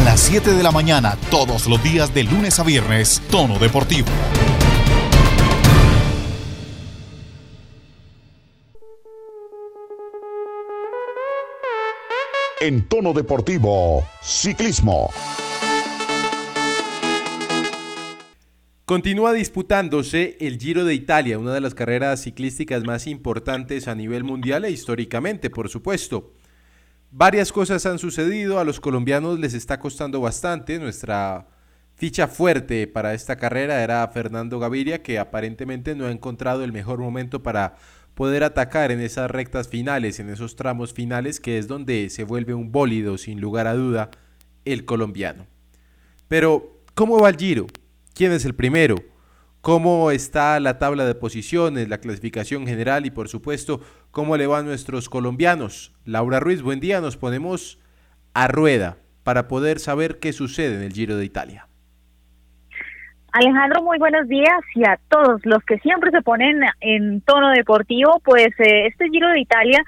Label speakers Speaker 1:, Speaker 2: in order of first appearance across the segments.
Speaker 1: A las 7 de la mañana, todos los días de lunes a viernes, Tono Deportivo. En Tono Deportivo, Ciclismo.
Speaker 2: Continúa disputándose el Giro de Italia, una de las carreras ciclísticas más importantes a nivel mundial e históricamente, por supuesto. Varias cosas han sucedido, a los colombianos les está costando bastante. Nuestra ficha fuerte para esta carrera era Fernando Gaviria, que aparentemente no ha encontrado el mejor momento para poder atacar en esas rectas finales, en esos tramos finales, que es donde se vuelve un bólido, sin lugar a duda, el colombiano. Pero, ¿cómo va el Giro? quién es el primero, cómo está la tabla de posiciones, la clasificación general y por supuesto cómo le van nuestros colombianos. Laura Ruiz, buen día, nos ponemos a rueda para poder saber qué sucede en el Giro de Italia.
Speaker 3: Alejandro, muy buenos días y a todos los que siempre se ponen en tono deportivo, pues eh, este Giro de Italia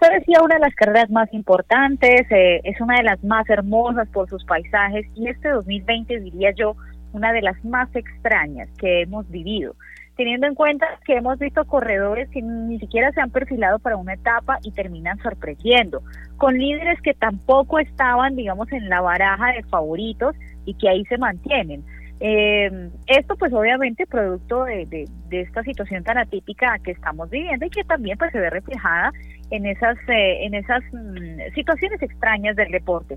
Speaker 3: usted decía una de las carreras más importantes, eh, es una de las más hermosas por sus paisajes y este 2020 diría yo una de las más extrañas que hemos vivido, teniendo en cuenta que hemos visto corredores que ni siquiera se han perfilado para una etapa y terminan sorprendiendo, con líderes que tampoco estaban, digamos, en la baraja de favoritos y que ahí se mantienen. Eh, esto pues obviamente producto de, esta situación tan atípica que estamos viviendo y que también pues se ve reflejada en esas, eh, en esas mm, situaciones extrañas del deporte.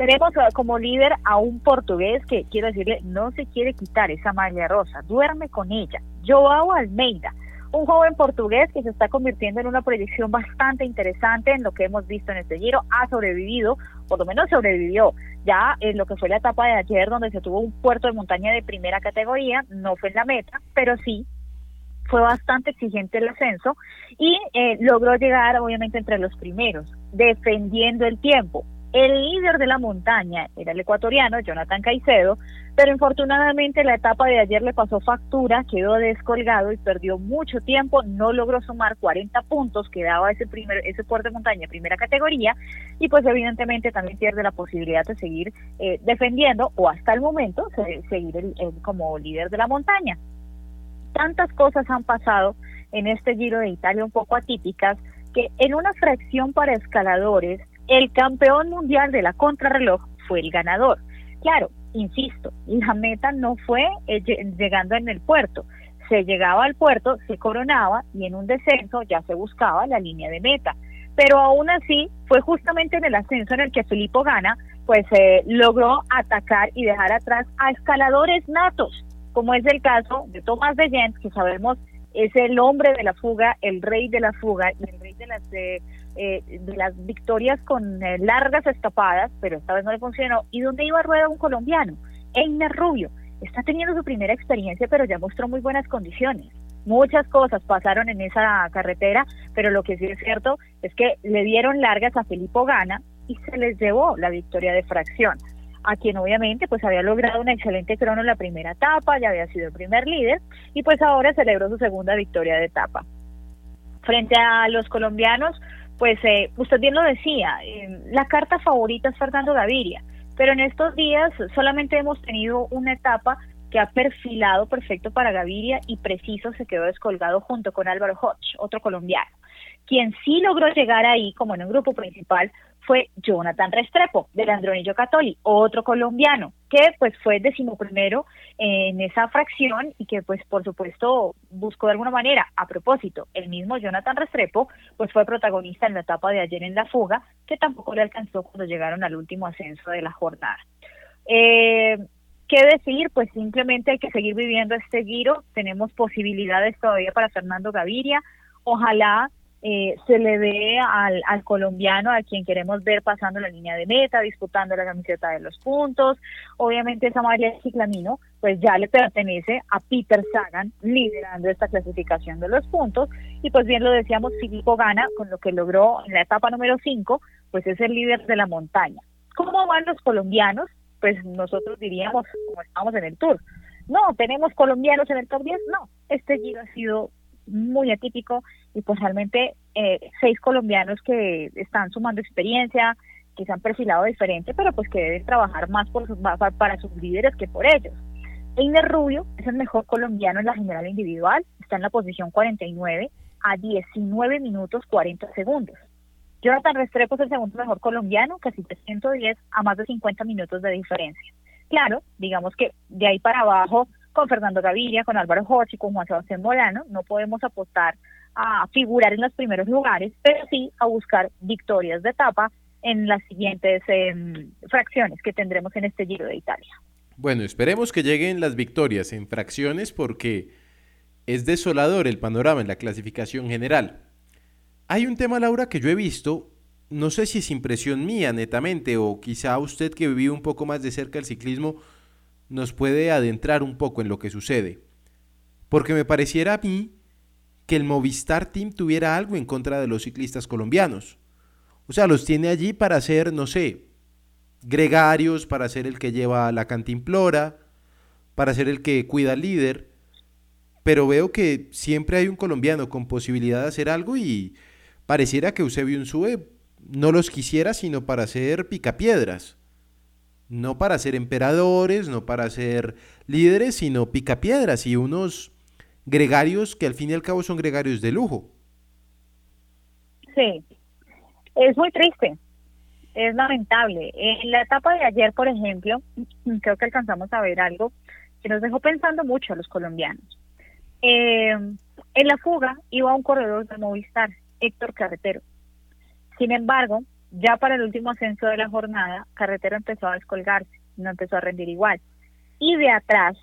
Speaker 3: Tenemos como líder a un portugués que, quiero decirle, no se quiere quitar esa malla rosa, duerme con ella. Joao Almeida, un joven portugués que se está convirtiendo en una proyección bastante interesante en lo que hemos visto en este giro, ha sobrevivido, por lo menos sobrevivió ya en lo que fue la etapa de ayer donde se tuvo un puerto de montaña de primera categoría, no fue en la meta, pero sí fue bastante exigente el ascenso y eh, logró llegar obviamente entre los primeros, defendiendo el tiempo. El líder de la montaña era el ecuatoriano Jonathan Caicedo, pero infortunadamente la etapa de ayer le pasó factura, quedó descolgado y perdió mucho tiempo, no logró sumar 40 puntos que daba ese primer ese puerto de montaña primera categoría y pues evidentemente también pierde la posibilidad de seguir eh, defendiendo o hasta el momento seguir como líder de la montaña. Tantas cosas han pasado en este Giro de Italia un poco atípicas que en una fracción para escaladores el campeón mundial de la contrarreloj fue el ganador. Claro, insisto, la meta no fue eh, llegando en el puerto. Se llegaba al puerto, se coronaba y en un descenso ya se buscaba la línea de meta. Pero aún así, fue justamente en el ascenso en el que Filippo Gana pues eh, logró atacar y dejar atrás a escaladores natos, como es el caso de Tomás de Jens, que sabemos es el hombre de la fuga, el rey de la fuga, el rey de las eh, eh, de las victorias con eh, largas escapadas, pero esta vez no le funcionó. ¿Y dónde iba a rueda un colombiano? Einer Rubio. Está teniendo su primera experiencia, pero ya mostró muy buenas condiciones. Muchas cosas pasaron en esa carretera, pero lo que sí es cierto es que le dieron largas a Felipe Gana y se les llevó la victoria de fracción a quien obviamente pues había logrado una excelente crono en la primera etapa, ya había sido el primer líder y pues ahora celebró su segunda victoria de etapa. Frente a los colombianos, pues eh, usted bien lo decía, eh, la carta favorita es Fernando Gaviria, pero en estos días solamente hemos tenido una etapa que ha perfilado perfecto para Gaviria y preciso se quedó descolgado junto con Álvaro Hodge, otro colombiano. Quien sí logró llegar ahí como en un grupo principal fue Jonathan Restrepo, del Andronillo Catoli, otro colombiano, que pues fue decimoprimero en esa fracción y que pues por supuesto buscó de alguna manera, a propósito, el mismo Jonathan Restrepo, pues fue protagonista en la etapa de ayer en la fuga, que tampoco le alcanzó cuando llegaron al último ascenso de la jornada. Eh, ¿Qué decir? Pues simplemente hay que seguir viviendo este giro, tenemos posibilidades todavía para Fernando Gaviria, ojalá eh, se le ve al, al, colombiano a quien queremos ver pasando la línea de meta, disputando la camiseta de los puntos. Obviamente esa María Ciclamino pues ya le pertenece a Peter Sagan liderando esta clasificación de los puntos y pues bien lo decíamos, Filippo gana con lo que logró en la etapa número 5, pues es el líder de la montaña. ¿Cómo van los colombianos? Pues nosotros diríamos como estamos en el Tour. No, tenemos colombianos en el top 10, no. Este giro ha sido muy atípico y pues realmente eh, seis colombianos que están sumando experiencia, que se han perfilado diferente, pero pues que deben trabajar más por sus, para sus líderes que por ellos. Einer Rubio es el mejor colombiano en la general individual, está en la posición 49 a 19 minutos 40 segundos. Jonathan Restrepo es el segundo mejor colombiano, casi 310 a más de 50 minutos de diferencia. Claro, digamos que de ahí para abajo, con Fernando Gaviria, con Álvaro Jorge, con Juan Sebastián Molano, no podemos apostar a figurar en los primeros lugares, pero sí a buscar victorias de etapa en las siguientes em, fracciones que tendremos en este Giro de Italia.
Speaker 2: Bueno, esperemos que lleguen las victorias en fracciones porque es desolador el panorama en la clasificación general. Hay un tema, Laura, que yo he visto, no sé si es impresión mía netamente o quizá usted que vivió un poco más de cerca el ciclismo nos puede adentrar un poco en lo que sucede. Porque me pareciera a mí que el Movistar Team tuviera algo en contra de los ciclistas colombianos. O sea, los tiene allí para ser, no sé, gregarios, para ser el que lleva la cantimplora, para ser el que cuida al líder. Pero veo que siempre hay un colombiano con posibilidad de hacer algo y pareciera que Eusebio Unsue no los quisiera sino para ser picapiedras. No para ser emperadores, no para ser líderes, sino picapiedras y unos gregarios que al fin y al cabo son gregarios de lujo.
Speaker 3: Sí, es muy triste, es lamentable. En la etapa de ayer, por ejemplo, creo que alcanzamos a ver algo que nos dejó pensando mucho a los colombianos. Eh, en la fuga iba un corredor de Movistar Héctor Carretero. Sin embargo, ya para el último ascenso de la jornada, Carretero empezó a descolgarse, no empezó a rendir igual. Y de atrás,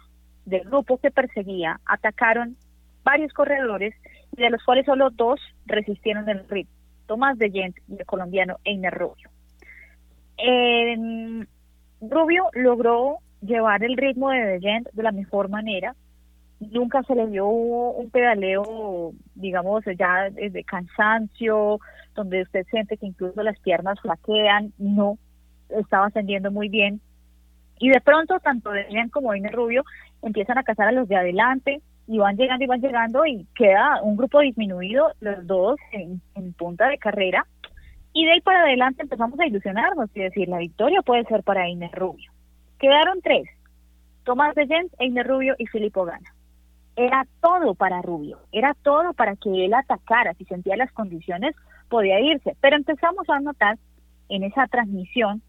Speaker 3: del grupo que perseguía, atacaron varios corredores, de los cuales solo dos resistieron el ritmo, Tomás de Gent y el colombiano Einer Rubio. Rubio logró llevar el ritmo de De Gent de la mejor manera, nunca se le vio un pedaleo, digamos, ya de cansancio, donde usted siente que incluso las piernas flaquean, no, estaba ascendiendo muy bien. Y de pronto, tanto Demian como Ine Rubio empiezan a cazar a los de adelante y van llegando y van llegando y queda un grupo disminuido, los dos en, punta de carrera. Y de ahí para adelante empezamos a ilusionarnos y decir, la victoria puede ser para Ine Rubio. Quedaron tres, Tomás de Jens, Einer Rubio y Filippo Gana era todo para Rubio, era todo para que él atacara, si sentía las condiciones podía irse, pero empezamos a notar en esa transmisión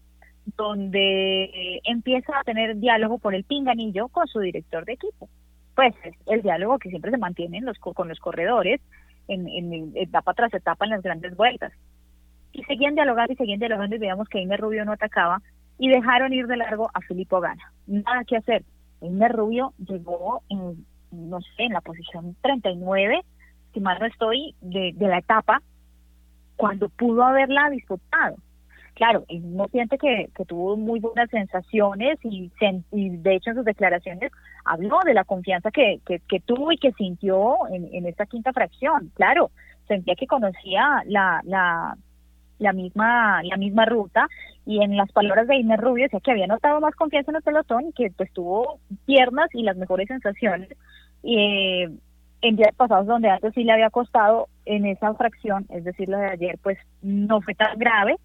Speaker 3: donde empieza a tener diálogo por el pinganillo con su director de equipo. Pues el diálogo que siempre se mantiene los, con los corredores en, en, etapa tras etapa en las grandes vueltas. Y seguían dialogando y seguían dialogando y veíamos que Inés Rubio no atacaba y dejaron ir de largo a Filippo Gana. Nada que hacer. Inés Rubio llegó en no sé, en la posición 39, si mal no estoy, de, de la etapa, cuando pudo haberla disputado. Claro, él no siente que, que tuvo muy buenas sensaciones y, y, de hecho en sus declaraciones habló de la confianza que, que, que tuvo y que sintió en, en, esta quinta fracción. Claro, sentía que conocía la, la, la misma la misma ruta y en las palabras de Inés Rubio decía que había notado más confianza en el pelotón y que pues tuvo piernas y las mejores sensaciones eh, en días pasados donde antes sí le había costado en esa fracción, es decir, la de ayer, pues no fue tan grave,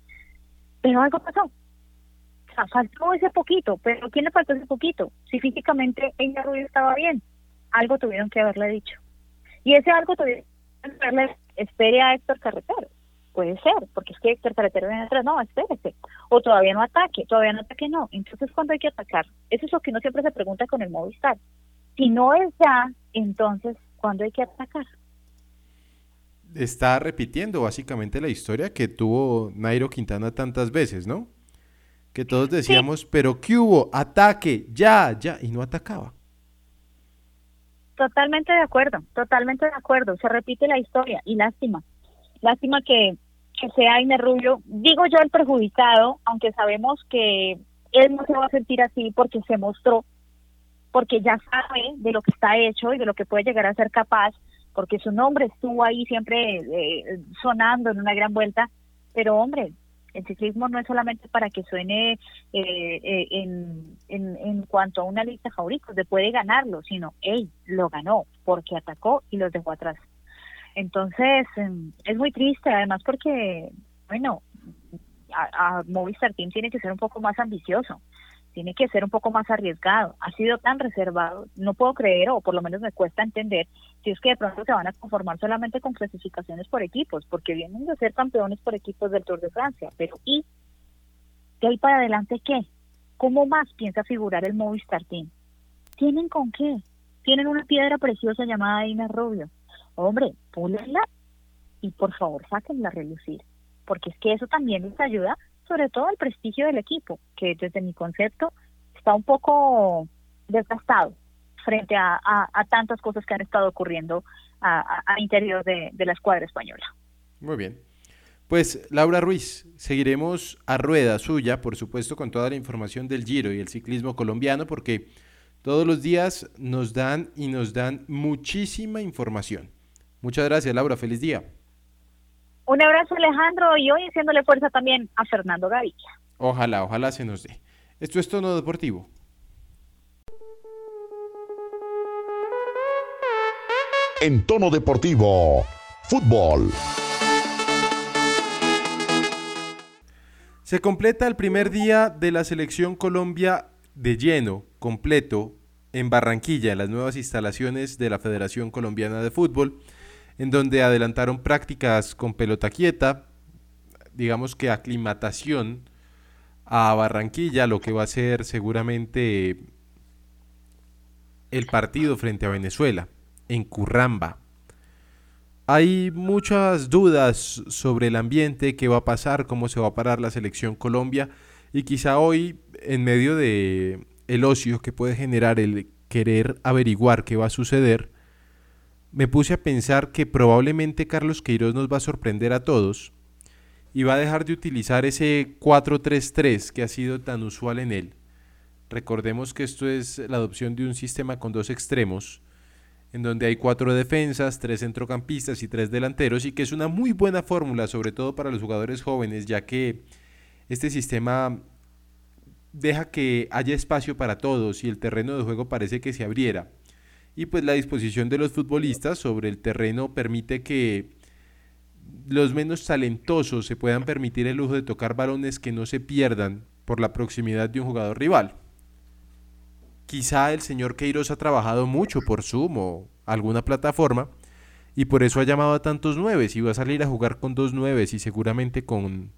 Speaker 3: pero algo pasó. O sea, faltó ese poquito, pero ¿quién le faltó ese poquito? Si físicamente ella Rubio estaba bien, algo tuvieron que haberle dicho. Y ese algo tuvieron que haberle, espere a Héctor Carretero Puede ser, porque es que Héctor Carretero viene atrás, no, espérese. O todavía no ataque, todavía no ataque, no. Entonces, ¿cuándo hay que atacar? Eso es lo que uno siempre se pregunta con el Movistar. Si no es ya, entonces, ¿cuándo hay que atacar?
Speaker 2: Está repitiendo básicamente la historia que tuvo Nairo Quintana tantas veces, ¿no? Que todos decíamos, pero ¿qué hubo? Ataque, ya, ya, y no atacaba.
Speaker 3: Totalmente de acuerdo, totalmente de acuerdo. Se repite la historia y lástima. Lástima que que sea Aine Rubio, digo yo el perjudicado, aunque sabemos que él no se va a sentir así porque se mostró, porque ya sabe de lo que está hecho y de lo que puede llegar a ser capaz, porque su nombre estuvo ahí siempre eh, sonando en una gran vuelta, pero hombre, el ciclismo no es solamente para que suene eh, eh, en, en, en, cuanto a una lista de favoritos, de puede ganarlo, sino él lo ganó porque atacó y los dejó atrás. Entonces, em, es muy triste, además porque, bueno, a, Movistar Team tiene que ser un poco más ambicioso, tiene que ser un poco más arriesgado. Ha sido tan reservado, no puedo creer, o por lo menos me cuesta entender, si es que de pronto se van a conformar solamente con clasificaciones por equipos, porque vienen de ser campeones por equipos del Tour de Francia. Pero ¿y de ahí para adelante qué? ¿Cómo más piensa figurar el Movistar Team? ¿Tienen con qué? Tienen una piedra preciosa llamada Inés Rubio. Hombre, púlenla y por favor sáquenla a relucir porque es que eso también les ayuda, sobre todo al prestigio del equipo, que desde mi concepto está un poco desgastado frente a, tantas cosas que han estado ocurriendo al interior de, de la escuadra española.
Speaker 2: Muy bien. Pues Laura Ruiz, seguiremos a rueda suya, por supuesto, con toda la información del Giro y el ciclismo colombiano, porque todos los días nos dan y nos dan muchísima información. Muchas gracias, Laura. Feliz día.
Speaker 3: Un abrazo Alejandro y hoy haciéndole fuerza también a Fernando Gaviria.
Speaker 2: Ojalá, ojalá se nos dé. Esto es Tono Deportivo.
Speaker 1: En Tono Deportivo, fútbol.
Speaker 2: Se completa el primer día de la selección Colombia de lleno, completo, en Barranquilla, en las nuevas instalaciones de la Federación Colombiana de Fútbol en donde adelantaron prácticas con pelota quieta, digamos que aclimatación a Barranquilla, lo que va a ser seguramente el partido frente a Venezuela, en Curramba. Hay muchas dudas sobre el ambiente, qué va a pasar, cómo se va a parar la selección Colombia y quizá hoy en medio de el ocio que puede generar el querer averiguar qué va a suceder, me puse a pensar que probablemente Carlos Queiroz nos va a sorprender a todos y va a dejar de utilizar ese 4-3-3 que ha sido tan usual en él. Recordemos que esto es la adopción de un sistema con dos extremos, en donde hay cuatro defensas, tres centrocampistas y tres delanteros, y que es una muy buena fórmula, sobre todo para los jugadores jóvenes, ya que este sistema deja que haya espacio para todos y el terreno de juego parece que se abriera y pues la disposición de los futbolistas sobre el terreno permite que los menos talentosos se puedan permitir el lujo de tocar balones que no se pierdan por la proximidad de un jugador rival. Quizá el señor Queiroz ha trabajado mucho por Zoom o alguna plataforma y por eso ha llamado a tantos nueves y va a salir a jugar con dos nueves y seguramente con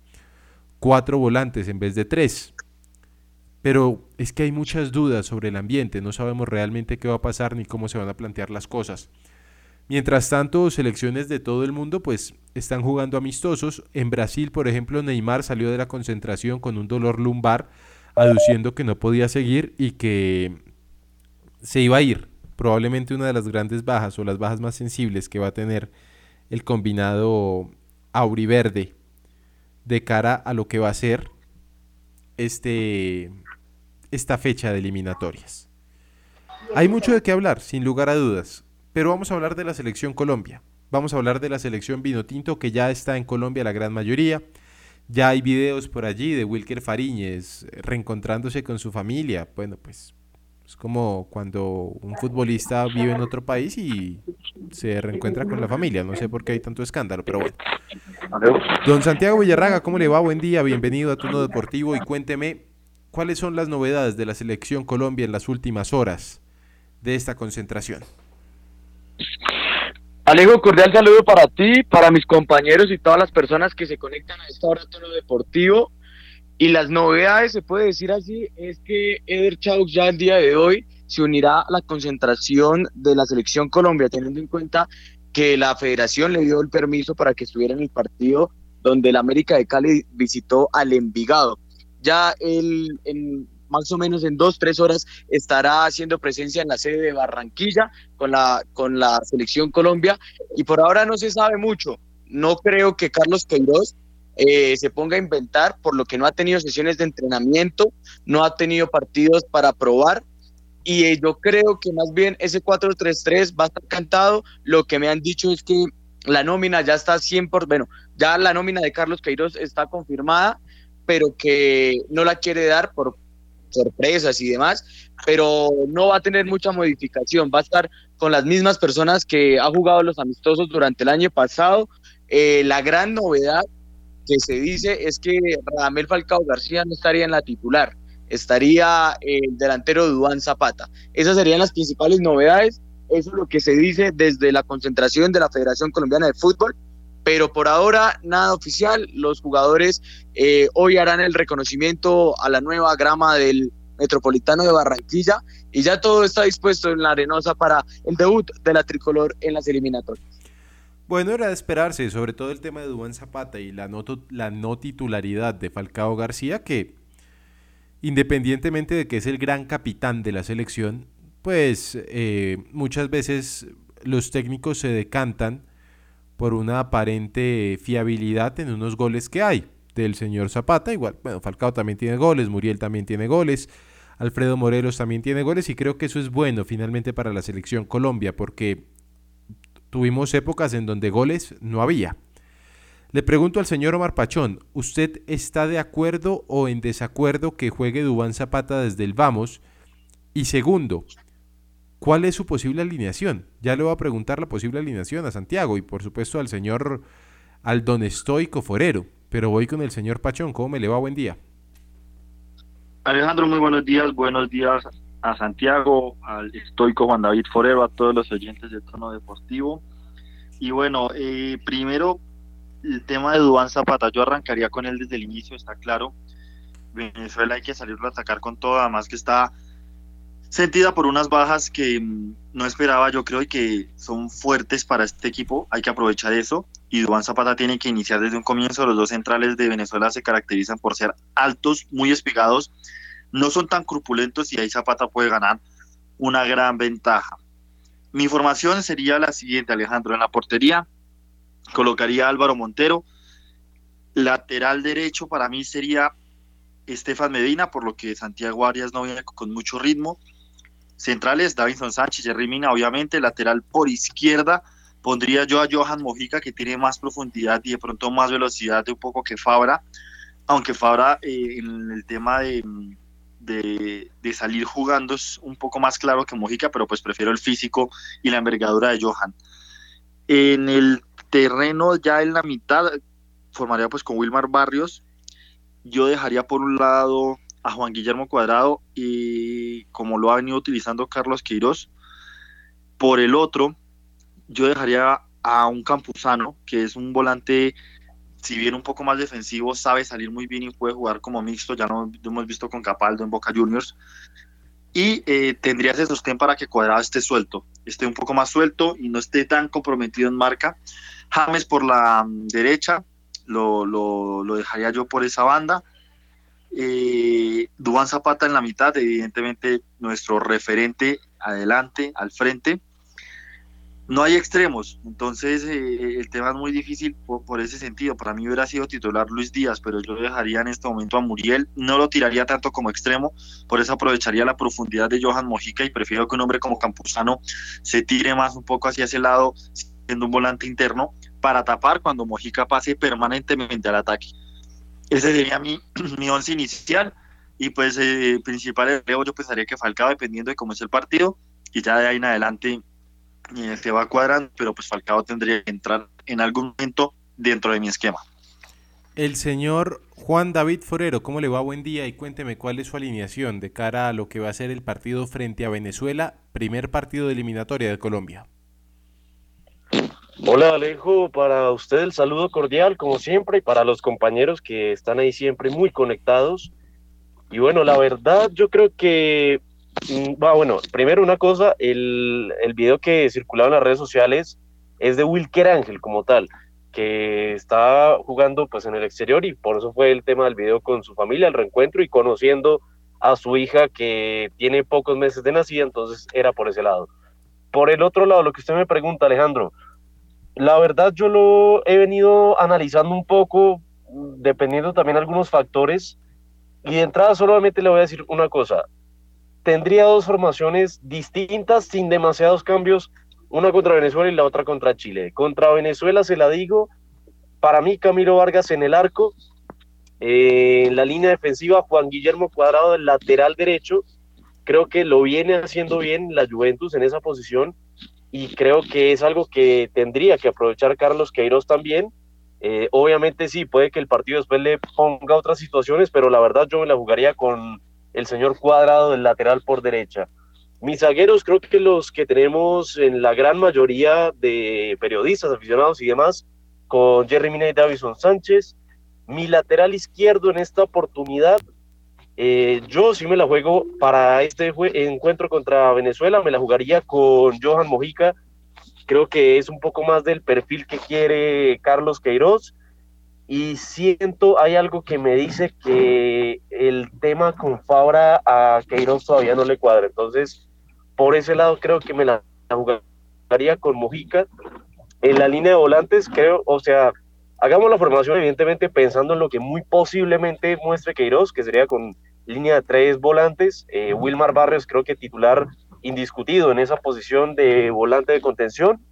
Speaker 2: cuatro volantes en vez de tres. Pero es que hay muchas dudas sobre el ambiente, no sabemos realmente qué va a pasar ni cómo se van a plantear las cosas. Mientras tanto, selecciones de todo el mundo pues están jugando amistosos. En Brasil, por ejemplo, Neymar salió de la concentración con un dolor lumbar, aduciendo que no podía seguir y que se iba a ir. Probablemente una de las grandes bajas o las bajas más sensibles que va a tener el combinado auriverde de cara a lo que va a ser este esta fecha de eliminatorias. Hay mucho de qué hablar, sin lugar a dudas, pero vamos a hablar de la selección Colombia. Vamos a hablar de la selección Vinotinto que ya está en Colombia la gran mayoría. Ya hay videos por allí de Wilker Fariñez reencontrándose con su familia. Bueno, pues es como cuando un futbolista vive en otro país y se reencuentra con la familia. No sé por qué hay tanto escándalo, pero bueno. Don Santiago Villarraga, ¿cómo le va? Buen día, bienvenido a Turno Deportivo y cuénteme ¿Cuáles son las novedades de la selección Colombia en las últimas horas de esta concentración?
Speaker 4: Alejo, cordial saludo para ti, para mis compañeros y todas las personas que se conectan a esta hora tono deportivo. Y las novedades, se puede decir así, es que Eder Chaux ya el día de hoy se unirá a la concentración de la selección Colombia, teniendo en cuenta que la federación le dio el permiso para que estuviera en el partido donde el América de Cali visitó al Envigado ya él en más o menos en dos, tres horas estará haciendo presencia en la sede de Barranquilla con la, con la selección Colombia y por ahora no se sabe mucho. No creo que Carlos Queiroz eh, se ponga a inventar por lo que no ha tenido sesiones de entrenamiento, no ha tenido partidos para probar y eh, yo creo que más bien ese 4-3-3 va a estar cantado. Lo que me han dicho es que la nómina ya está 100 por, bueno, ya la nómina de Carlos Queiroz está confirmada pero que no la quiere dar por sorpresas y demás, pero no va a tener mucha modificación, va a estar con las mismas personas que ha jugado los amistosos durante el año pasado. Eh, la gran novedad que se dice es que Radamel Falcao García no estaría en la titular, estaría el delantero Duan Zapata. Esas serían las principales novedades. Eso es lo que se dice desde la concentración de la Federación Colombiana de Fútbol. Pero por ahora nada oficial. Los jugadores eh, hoy harán el reconocimiento a la nueva grama del Metropolitano de Barranquilla y ya todo está dispuesto en la arenosa para el debut de la tricolor en las eliminatorias.
Speaker 2: Bueno, era de esperarse, sobre todo el tema de Dubán Zapata y la no, la no titularidad de Falcao García, que independientemente de que es el gran capitán de la selección, pues eh, muchas veces los técnicos se decantan por una aparente fiabilidad en unos goles que hay del señor Zapata. Igual, bueno, Falcao también tiene goles, Muriel también tiene goles, Alfredo Morelos también tiene goles y creo que eso es bueno finalmente para la selección Colombia porque tuvimos épocas en donde goles no había. Le pregunto al señor Omar Pachón, ¿usted está de acuerdo o en desacuerdo que juegue Dubán Zapata desde el Vamos? Y segundo, ¿cuál es su posible alineación? Ya le voy a preguntar la posible alineación a Santiago y por supuesto al señor al don estoico Forero. Pero voy con el señor Pachón. ¿Cómo me le va? Buen día.
Speaker 5: Alejandro, muy buenos días. Buenos días a Santiago, al estoico Juan David Forero, a todos los oyentes de Tono Deportivo. Y bueno, eh, primero el tema de Dubán Zapata. Yo arrancaría con él desde el inicio, está claro. Venezuela hay que salirlo a atacar con todo, además que está sentida por unas bajas que mm, no esperaba yo creo y que son fuertes para este equipo, hay que aprovechar eso y Dubán Zapata tiene que iniciar desde un comienzo. Los dos centrales de Venezuela se caracterizan por ser altos, muy espigados, no son tan crupulentos y ahí Zapata puede ganar una gran ventaja. Mi formación sería la siguiente, Alejandro. En la portería colocaría Álvaro Montero. Lateral derecho para mí sería Estefan Medina, por lo que Santiago Arias no viene con mucho ritmo. Centrales, Davinson Sánchez, Jerry Mina, obviamente. Lateral por izquierda, Pondría yo a Johan Mojica, que tiene más profundidad y de pronto más velocidad de un poco que Fabra, aunque Fabra eh, en el tema de, de, salir jugando es un poco más claro que Mojica, pero pues prefiero el físico y la envergadura de Johan. En el terreno ya en la mitad formaría pues con Wilmar Barrios, yo dejaría por un lado a Juan Guillermo Cuadrado y como lo ha venido utilizando Carlos Queiroz, por el otro yo dejaría a un Campuzano, que es un volante, si bien un poco más defensivo, sabe salir muy bien y puede jugar como mixto, ya lo, hemos visto con Capaldo en Boca Juniors. Y eh, tendría ese sostén para que Cuadrado esté suelto, esté un poco más suelto y no esté tan comprometido en marca. James por la mm, derecha, lo, lo, dejaría yo por esa banda. Eh, Dubán Zapata en la mitad, evidentemente nuestro referente adelante, al frente no hay extremos, entonces eh, el tema es muy difícil por, ese sentido. Para mí hubiera sido titular Luis Díaz, pero yo dejaría en este momento a Muriel, no lo tiraría tanto como extremo, por eso aprovecharía la profundidad de Johan Mojica y prefiero que un hombre como Campuzano se tire más un poco hacia ese lado, siendo un volante interno, para tapar cuando Mojica pase permanentemente al ataque. Ese sería mi, mi once inicial y pues eh, principal yo pensaría que Falcao dependiendo de cómo es el partido y ya de ahí en adelante se va cuadrando, pero pues Falcao tendría que entrar en algún momento dentro de mi esquema.
Speaker 2: El señor Juan David Forero, ¿cómo le va? Buen día y cuénteme cuál es su alineación de cara a lo que va a ser el partido frente a Venezuela, primer partido de eliminatoria de Colombia.
Speaker 6: Hola Alejo, para usted el saludo cordial como siempre y para los compañeros que están ahí siempre muy conectados. Y bueno, la verdad yo creo que Mm, bueno, primero una cosa, el, el video que circulaba en las redes sociales es de Wilker Ángel como tal, que está jugando pues en el exterior y por eso fue el tema del video con su familia, el reencuentro y conociendo a su hija que tiene pocos meses de nacida, entonces era por ese lado. Por el otro lado, lo que usted me pregunta, Alejandro, la verdad yo lo he venido analizando un poco, dependiendo también de algunos factores, y de entrada solamente le voy a decir una cosa, tendría dos formaciones distintas, sin demasiados cambios, una contra Venezuela y la otra contra Chile. Contra Venezuela se la digo, para mí Camilo Vargas en el arco, eh, en la línea defensiva Juan Guillermo Cuadrado del lateral derecho, creo que lo viene haciendo bien la Juventus en esa posición y creo que es algo que tendría que aprovechar Carlos Queiroz también, Eh, obviamente sí, puede que el partido después le ponga otras situaciones, pero la verdad yo me la jugaría con el señor Cuadrado del lateral por derecha. Mis zagueros creo que los que tenemos en la gran mayoría de periodistas, aficionados y demás, con Jerry Mina y Davison Sánchez. Mi lateral izquierdo en esta oportunidad, eh, yo sí me la juego para este encuentro contra Venezuela, me la jugaría con Johan Mojica. Creo que es un poco más del perfil que quiere Carlos Queiroz. Y siento, hay algo que me dice que el tema con Fabra a Queiroz todavía no le cuadra. Entonces, por ese lado creo que me la jugaría con Mojica en la línea de volantes, creo, o sea, hagamos la formación evidentemente pensando en lo que muy posiblemente muestre Queiroz, que sería con línea de tres volantes, eh, Wilmar Barrios creo que titular indiscutido en esa posición de volante de contención,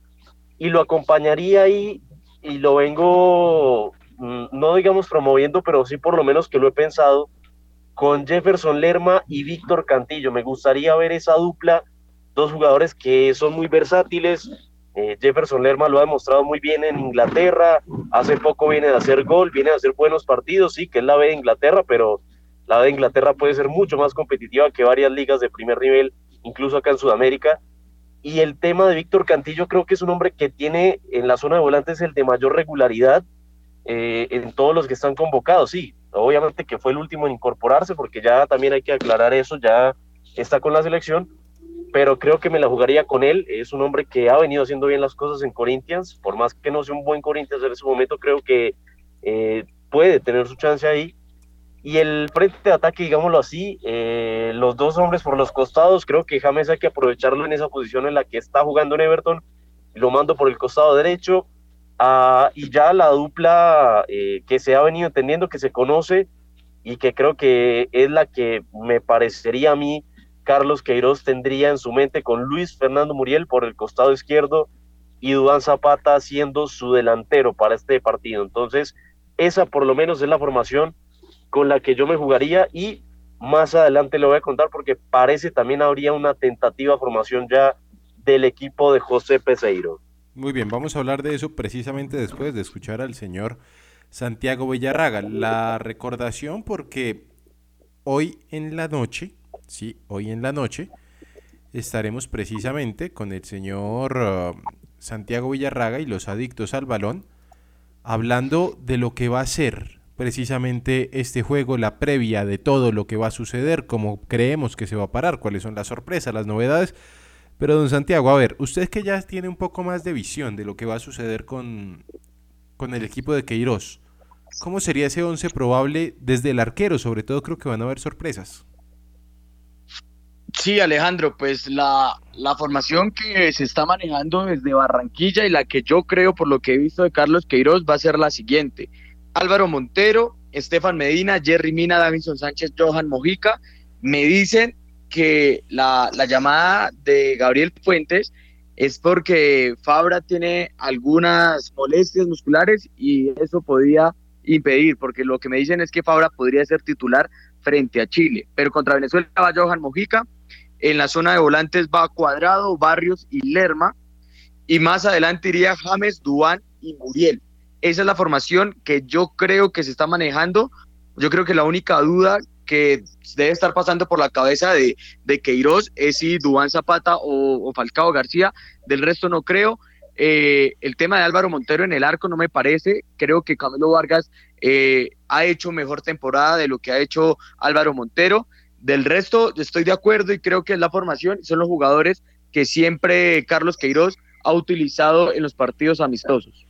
Speaker 6: y lo acompañaría ahí y lo vengo, mm, no digamos promoviendo, pero sí por lo menos que lo he pensado, con Jefferson Lerma y Víctor Cantillo. Me gustaría ver esa dupla, dos jugadores que son muy versátiles, eh, Jefferson Lerma lo ha demostrado muy bien en Inglaterra, hace poco viene de hacer gol, viene de hacer buenos partidos, sí, que es la B de Inglaterra, pero la de Inglaterra puede ser mucho más competitiva que varias ligas de primer nivel, incluso acá en Sudamérica. Y el tema de Víctor Cantillo creo que es un hombre que tiene en la zona de volantes el de mayor regularidad eh, en todos los que están convocados, sí, obviamente que fue el último en incorporarse, porque ya también hay que aclarar eso, ya está con la selección, pero creo que me la jugaría con él. Es un hombre que ha venido haciendo bien las cosas en Corinthians, por más que no sea un buen Corinthians en ese momento, creo que eh, puede tener su chance ahí. Y el frente de ataque, digámoslo así, eh, los dos hombres por los costados, creo que James hay que aprovecharlo en esa posición en la que está jugando en Everton, lo mando por el costado derecho, ah, y ya la dupla eh, que se ha venido entendiendo, que se conoce, y que creo que es la que me parecería a mí Carlos Queiroz tendría en su mente con Luis Fernando Muriel por el costado izquierdo y Duván Zapata siendo su delantero para este partido. Entonces, esa por lo menos es la formación con la que yo me jugaría y más adelante lo voy a contar porque parece también habría una tentativa formación ya del equipo de José Peseiro.
Speaker 2: Muy bien, vamos a hablar de eso precisamente después de escuchar al señor Santiago Villarraga. La recordación porque hoy en la noche ¿sí? Hoy en la noche estaremos precisamente con el señor uh, Santiago Villarraga y los adictos al balón hablando de lo que va a ser precisamente este juego, la previa de todo lo que va a suceder, cómo creemos que se va a parar, cuáles son las sorpresas, las novedades. Pero don Santiago, a ver, usted que ya tiene un poco más de visión de lo que va a suceder con, con el equipo de Queiroz, ¿cómo sería ese once probable desde el arquero? Sobre todo creo que van a haber sorpresas.
Speaker 4: Sí, Alejandro, pues la, la, formación que se está manejando desde Barranquilla y la que yo creo por lo que he visto de Carlos Queiroz va a ser la siguiente. Álvaro Montero, Estefan Medina, Jerry Mina, Davinson Sánchez, Johan Mojica, me dicen que la, la llamada de Gabriel Fuentes es porque Fabra tiene algunas molestias musculares y eso podría impedir, porque lo que me dicen es que Fabra podría ser titular frente a Chile, pero contra Venezuela va Johan Mojica, en la zona de volantes va Cuadrado, Barrios y Lerma. Y más adelante iría James, Duán y Muriel. Esa es la formación que yo creo que se está manejando. Yo creo que la única duda que debe estar pasando por la cabeza de, de Queiroz es si Duán Zapata o, Falcao García. Del resto no creo. Eh, el tema de Álvaro Montero en el arco no me parece. Creo que Camilo Vargas eh, ha hecho mejor temporada de lo que ha hecho Álvaro Montero. Del resto, estoy de acuerdo y creo que es la formación, son los jugadores que siempre Carlos Queiroz ha utilizado en los partidos amistosos.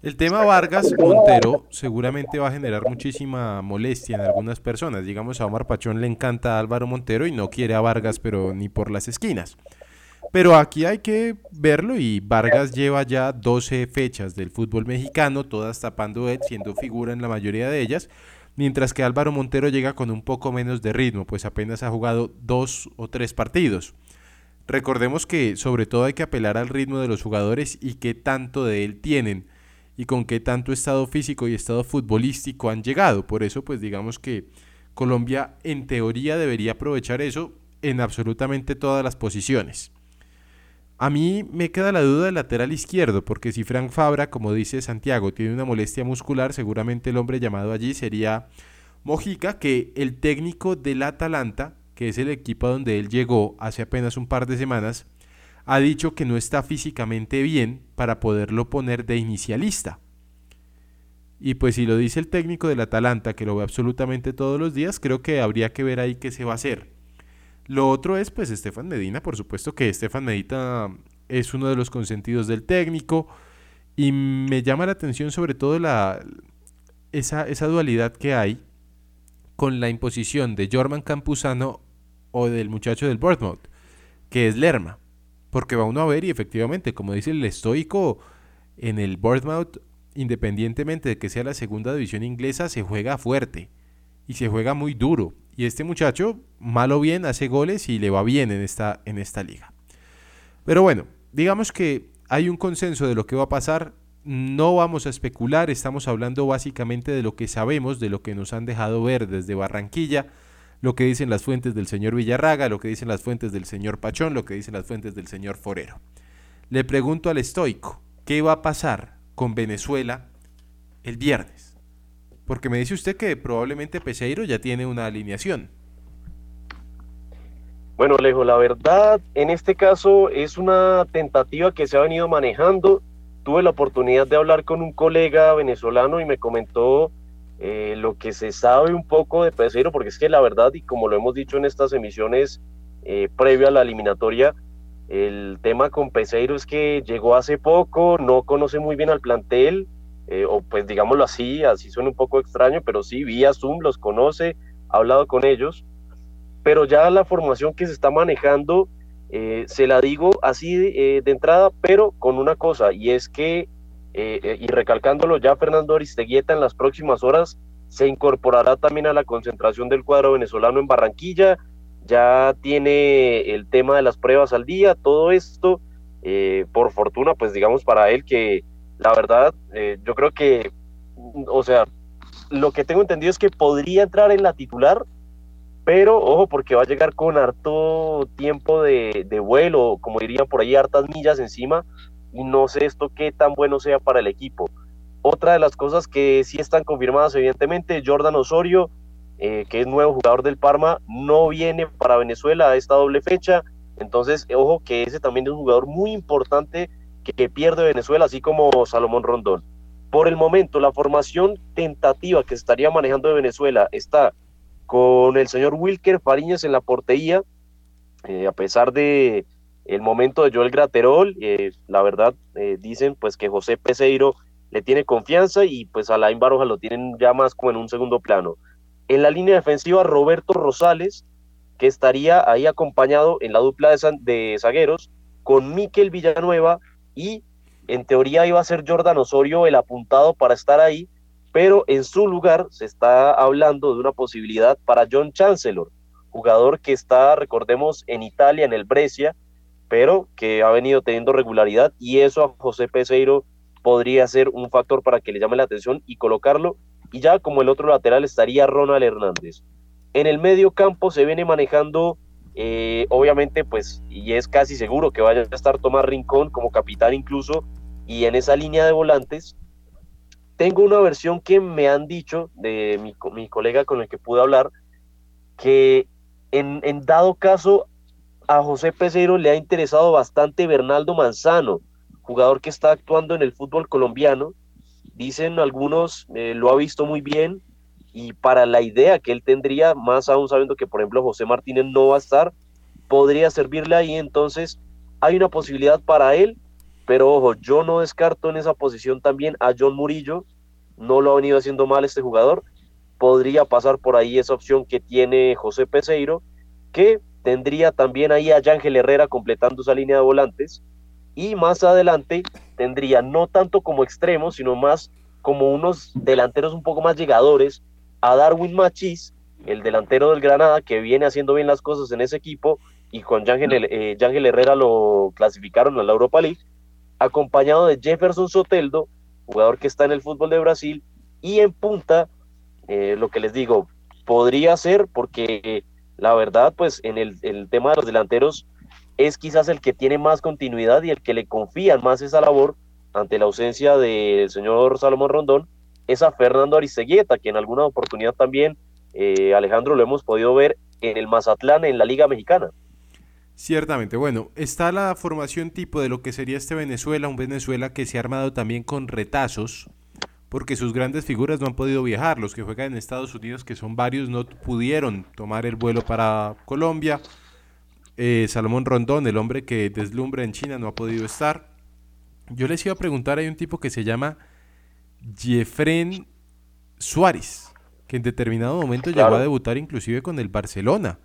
Speaker 2: El tema Vargas Montero seguramente va a generar muchísima molestia en algunas personas. Digamos, a Omar Pachón le encanta a Álvaro Montero y no quiere a Vargas, pero ni por las esquinas. Pero aquí hay que verlo y Vargas lleva ya 12 fechas del fútbol mexicano, todas tapando él, siendo figura en la mayoría de ellas mientras que Álvaro Montero llega con un poco menos de ritmo, pues apenas ha jugado dos o tres partidos. Recordemos que sobre todo hay que apelar al ritmo de los jugadores y qué tanto de él tienen y con qué tanto estado físico y estado futbolístico han llegado. Por eso pues digamos que Colombia en teoría debería aprovechar eso en absolutamente todas las posiciones. A mí me queda la duda del lateral izquierdo, porque si Frank Fabra, como dice Santiago, tiene una molestia muscular, seguramente el hombre llamado allí sería Mojica, que el técnico del Atalanta, que es el equipo donde él llegó hace apenas un par de semanas, ha dicho que no está físicamente bien para poderlo poner de inicialista. Y pues si lo dice el técnico del Atalanta, que lo ve absolutamente todos los días, creo que habría que ver ahí qué se va a hacer. Lo otro es pues Estefan Medina, por supuesto que Estefan Medina es uno de los consentidos del técnico y me llama la atención sobre todo la, esa, esa dualidad que hay con la imposición de Jorman Campuzano o del muchacho del Bournemouth, que es Lerma. Porque va uno a ver y efectivamente, como dice el estoico, en el Bournemouth, independientemente de que sea la segunda división inglesa, se juega fuerte y se juega muy duro. Y este muchacho, malo bien, hace goles y le va bien en esta, en esta liga. Pero bueno, digamos que hay un consenso de lo que va a pasar. No vamos a especular, estamos hablando básicamente de lo que sabemos, de lo que nos han dejado ver desde Barranquilla, lo que dicen las fuentes del señor Villarraga, lo que dicen las fuentes del señor Pachón, lo que dicen las fuentes del señor Forero. Le pregunto al estoico, ¿qué va a pasar con Venezuela el viernes? Porque me dice usted que probablemente Peseiro ya tiene una alineación.
Speaker 6: Bueno, Alejo, la verdad, en este caso es una tentativa que se ha venido manejando. Tuve la oportunidad de hablar con un colega venezolano y me comentó eh, lo que se sabe un poco de Peseiro, porque es que la verdad, y como lo hemos dicho en estas emisiones eh, previo a la eliminatoria, el tema con Peseiro es que llegó hace poco, no conoce muy bien al plantel, eh, o pues digámoslo así, así suena un poco extraño, pero sí, vía Zoom los conoce, ha hablado con ellos, pero ya la formación que se está manejando, eh, se la digo así de entrada, pero con una cosa, y es que, y recalcándolo ya Fernando Aristeguieta en las próximas horas, se incorporará también a la concentración del cuadro venezolano en Barranquilla, ya tiene el tema de las pruebas al día, todo esto, por fortuna, pues digamos para él que la verdad, eh, yo creo que, o sea, lo que tengo entendido es que podría entrar en la titular, pero ojo, porque va a llegar con harto tiempo de, vuelo, como dirían por ahí, hartas millas encima, y no sé esto qué tan bueno sea para el equipo. Otra de las cosas que sí están confirmadas, evidentemente, Jordan Osorio, eh, que es nuevo jugador del Parma, no viene para Venezuela a esta doble fecha. Entonces, ojo que ese también es un jugador muy importante que pierde Venezuela, así como Salomón Rondón. Por el momento, la formación tentativa que estaría manejando de Venezuela está con el señor Wilker Fariñas en la portería, eh, a pesar de el momento de Joel Graterol, eh, la verdad eh, dicen pues que José Peseiro le tiene confianza y pues Alain Baroja lo tienen ya más como en un segundo plano. En la línea defensiva, Roberto Rosales, que estaría ahí acompañado en la dupla de, de zagueros con Miquel Villanueva y en teoría iba a ser Jordan Osorio el apuntado para estar ahí, pero en su lugar se está hablando de una posibilidad para John Chancellor, jugador que está, recordemos, en Italia, en el Brescia, pero que ha venido teniendo regularidad y eso a José Peseiro podría ser un factor para que le llame la atención y colocarlo. Y ya como el otro lateral estaría Ronald Hernández. En el medio campo se viene manejando eh, obviamente, pues, y es casi seguro que vaya a estar Tomás Rincón como capitán incluso, y en esa línea de volantes, tengo una versión que me han dicho de mi, mi colega con el que pude hablar, que en, en, dado caso a José Pesero le ha interesado bastante Bernaldo Manzano, jugador que está actuando en el fútbol colombiano. Dicen algunos, eh, lo ha visto muy bien, y para la idea que él tendría, más aún sabiendo que por ejemplo José Martínez no va a estar, podría servirle ahí, entonces hay una posibilidad para él, pero ojo, yo no descarto en esa posición también a John Murillo, no lo ha venido haciendo mal este jugador, podría pasar por ahí esa opción que tiene José Peseiro, que tendría también ahí a Ángel Herrera completando esa línea de volantes, y más adelante tendría no tanto como extremo, sino más como unos delanteros un poco más llegadores, a Darwin Machis, el delantero del Granada, que viene haciendo bien las cosas en ese equipo, y con Yangel, eh, Herrera lo clasificaron a la Europa League, acompañado de Jefferson Soteldo, jugador que está en el fútbol de Brasil, y en punta, eh, lo que les digo, podría ser porque la verdad, pues en el, tema de los delanteros, es quizás el que tiene más continuidad y el que le confían más esa labor ante la ausencia del señor Salomón Rondón, es a Fernando Aristeguieta, que en alguna oportunidad también, eh, Alejandro, lo hemos podido ver en el Mazatlán, en la Liga Mexicana.
Speaker 2: Ciertamente, bueno, está la formación tipo de lo que sería este Venezuela, un Venezuela que se ha armado también con retazos, porque sus grandes figuras no han podido viajar, los que juegan en Estados Unidos, que son varios, no pudieron tomar el vuelo para Colombia, eh, Salomón Rondón, el hombre que deslumbra en China, no ha podido estar. Yo les iba a preguntar, hay un tipo que se llama Jefren Suárez, que en determinado momento llegó a debutar inclusive con el Barcelona.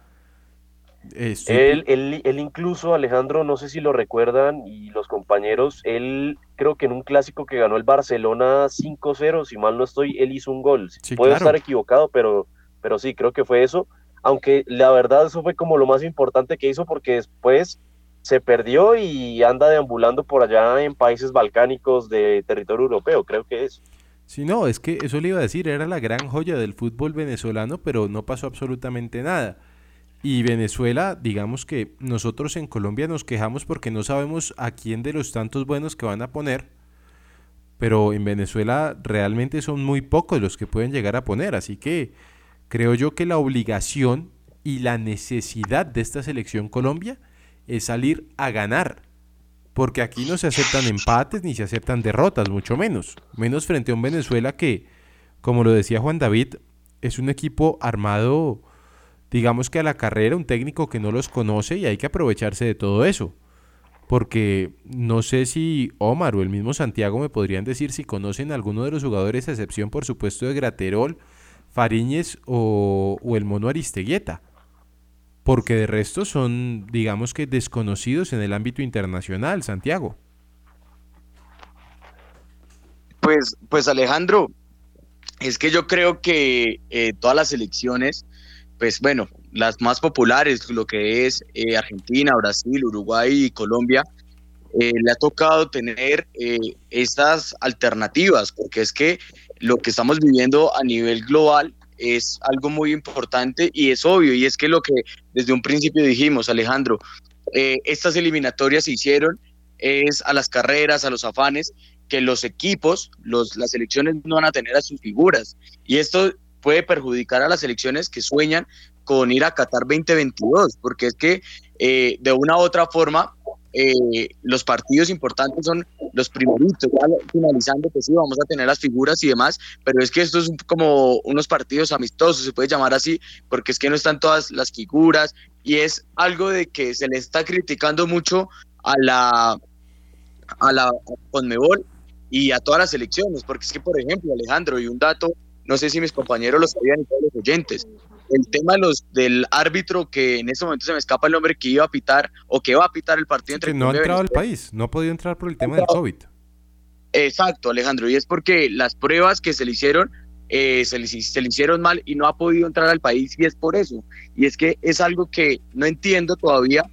Speaker 6: Él, él, incluso, Alejandro, no sé si lo recuerdan y los compañeros, él creo que en un clásico que ganó el Barcelona 5-0, si mal no estoy, él hizo un gol. Puedo estar equivocado, pero, pero sí, creo que fue eso aunque la verdad eso fue como lo más importante que hizo porque después se perdió y anda deambulando por allá en países balcánicos de territorio europeo, creo que es.
Speaker 2: Sí, no, es que eso le iba a decir, era la gran joya del fútbol venezolano, pero no pasó absolutamente nada. Y Venezuela, digamos que nosotros en Colombia nos quejamos porque no sabemos a quién de los tantos buenos que van a poner, pero en Venezuela realmente son muy pocos los que pueden llegar a poner, así que Creo yo que la obligación y la necesidad de esta selección Colombia es salir a ganar. Porque aquí no se aceptan empates ni se aceptan derrotas, mucho menos. Menos frente a un Venezuela que, como lo decía Juan David, es un equipo armado, digamos que a la carrera, un técnico que no los conoce y hay que aprovecharse de todo eso. Porque no sé si Omar o el mismo Santiago me podrían decir si conocen a alguno de los jugadores, a excepción por supuesto de Graterol Fariñez o, el mono Aristeguieta, porque de resto son, digamos que, desconocidos en el ámbito internacional, Santiago.
Speaker 4: Pues, pues Alejandro, es que yo creo que eh, todas las elecciones, pues bueno, las más populares, lo que es eh, Argentina, Brasil, Uruguay y Colombia, eh, le ha tocado tener estas alternativas, porque es que lo que estamos viviendo a nivel global es algo muy importante y es obvio, y es que lo que desde un principio dijimos, Alejandro, eh, estas eliminatorias se hicieron es a las carreras, a los afanes, que los equipos, los, las selecciones no van a tener a sus figuras. Y esto puede perjudicar a las selecciones que sueñan con ir a Qatar 2022, porque es que eh, de una u otra forma eh, los partidos importantes son los primeritos, finalizando que sí, vamos a tener las figuras y demás, pero es que esto es como unos partidos amistosos, se puede llamar así, porque es que no están todas las figuras y es algo de que se le está criticando mucho a la a la Conmebol y a todas las elecciones, porque es que, por ejemplo, Alejandro, y un dato, no sé si mis compañeros lo sabían y todos los oyentes, el tema de los, del árbitro que en ese momento se me escapa el nombre que iba a pitar o que va a pitar el partido
Speaker 2: entre que no ha entrado al país, no ha podido entrar por el tema del COVID.
Speaker 4: Exacto, Alejandro, y es porque las pruebas que se le hicieron eh, se, le, se, le, hicieron mal y no ha podido entrar al país y es por eso. Y es que es algo que no entiendo todavía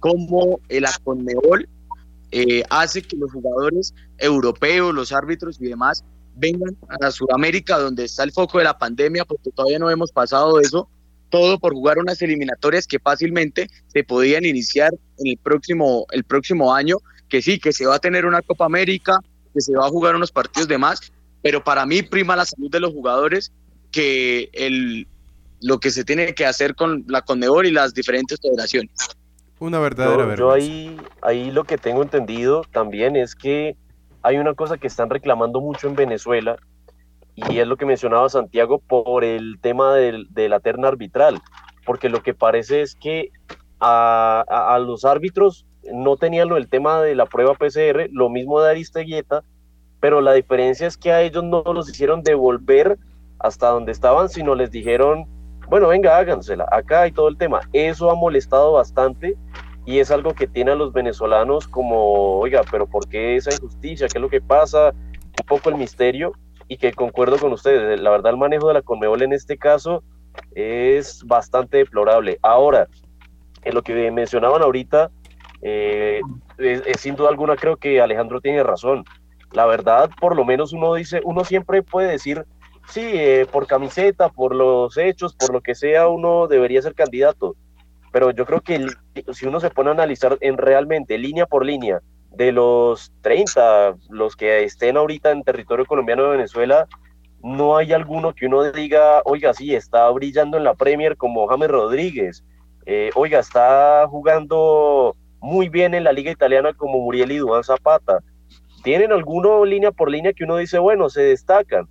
Speaker 4: cómo el Aconmebol eh, hace que los jugadores europeos, los árbitros y demás vengan a Sudamérica, donde está el foco de la pandemia, porque todavía no hemos pasado eso, todo por jugar unas eliminatorias que fácilmente se podían iniciar en el próximo, el próximo año, que sí, que se va a tener una Copa América, que se va a jugar unos partidos de más, pero para mí prima la salud de los jugadores que el, lo que se tiene que hacer con la Conmebol y las diferentes federaciones.
Speaker 2: Una verdadera
Speaker 6: verdad. Yo ahí, ahí lo que tengo entendido también es que hay una cosa que están reclamando mucho en Venezuela y es lo que mencionaba Santiago por el tema de la terna arbitral, porque lo que parece es que a, los árbitros no tenían lo del tema de la prueba PCR, lo mismo de Aristeguieta, pero la diferencia es que a ellos no los hicieron devolver hasta donde estaban, sino les dijeron, bueno, venga, hágansela, acá hay todo el tema. Eso ha molestado bastante y es algo que tiene a los venezolanos como, oiga, pero ¿por qué esa injusticia? ¿Qué es lo que pasa? Un poco el misterio y que concuerdo con ustedes, la verdad el manejo de la Conmebol en este caso es bastante deplorable. Ahora, en lo que mencionaban ahorita, eh, sin duda alguna creo que Alejandro tiene razón. La verdad, por lo menos uno dice, uno siempre puede decir, sí, eh, por camiseta, por los hechos, por lo que sea, uno debería ser candidato pero yo creo que si uno se pone a analizar en realmente línea por línea de los 30, los que estén ahorita en territorio colombiano de Venezuela, no hay alguno que uno diga, oiga, sí, está brillando en la Premier como James Rodríguez, eh, oiga, está jugando muy bien en la liga italiana como Muriel y Duan Zapata. Tienen alguno línea por línea que uno dice, bueno, se destacan,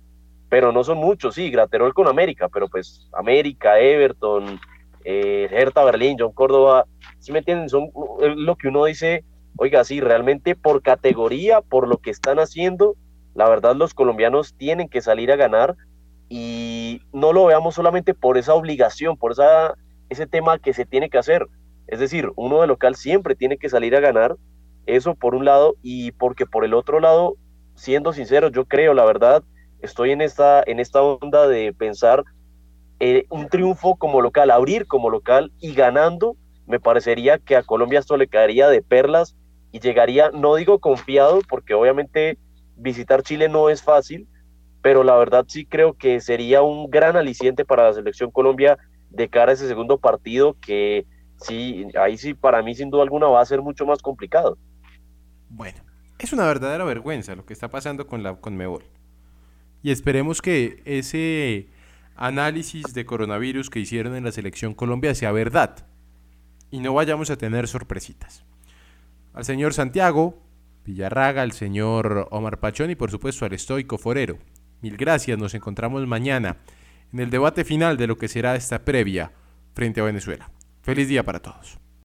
Speaker 6: pero no son muchos, sí, Graterol con América, pero pues América, Everton, eh, Hertha Berlín, John Córdoba, si me entienden? Son lo que uno dice, oiga, sí, realmente por categoría, por lo que están haciendo, la verdad los colombianos tienen que salir a ganar y no lo veamos solamente por esa obligación, por esa, ese tema que se tiene que hacer. Es decir, uno de local siempre tiene que salir a ganar, eso por un lado, y porque por el otro lado, siendo sincero, yo creo, la verdad, estoy en esta, en esta onda de pensar eh, un triunfo como local, abrir como local y ganando, me parecería que a Colombia esto le caería de perlas y llegaría, no digo confiado, porque obviamente visitar Chile no es fácil, pero la verdad sí creo que sería un gran aliciente para la selección Colombia de cara a ese segundo partido que sí, ahí sí para mí sin duda alguna va a ser mucho más complicado.
Speaker 2: Bueno, es una verdadera vergüenza lo que está pasando con la Conmebol. Y esperemos que ese análisis de coronavirus que hicieron en la selección Colombia sea verdad y no vayamos a tener sorpresitas. Al señor Santiago, Villarraga, al señor Omar Pachón y por supuesto al estoico Forero. Mil gracias, nos encontramos mañana en el debate final de lo que será esta previa frente a Venezuela. Feliz día para todos.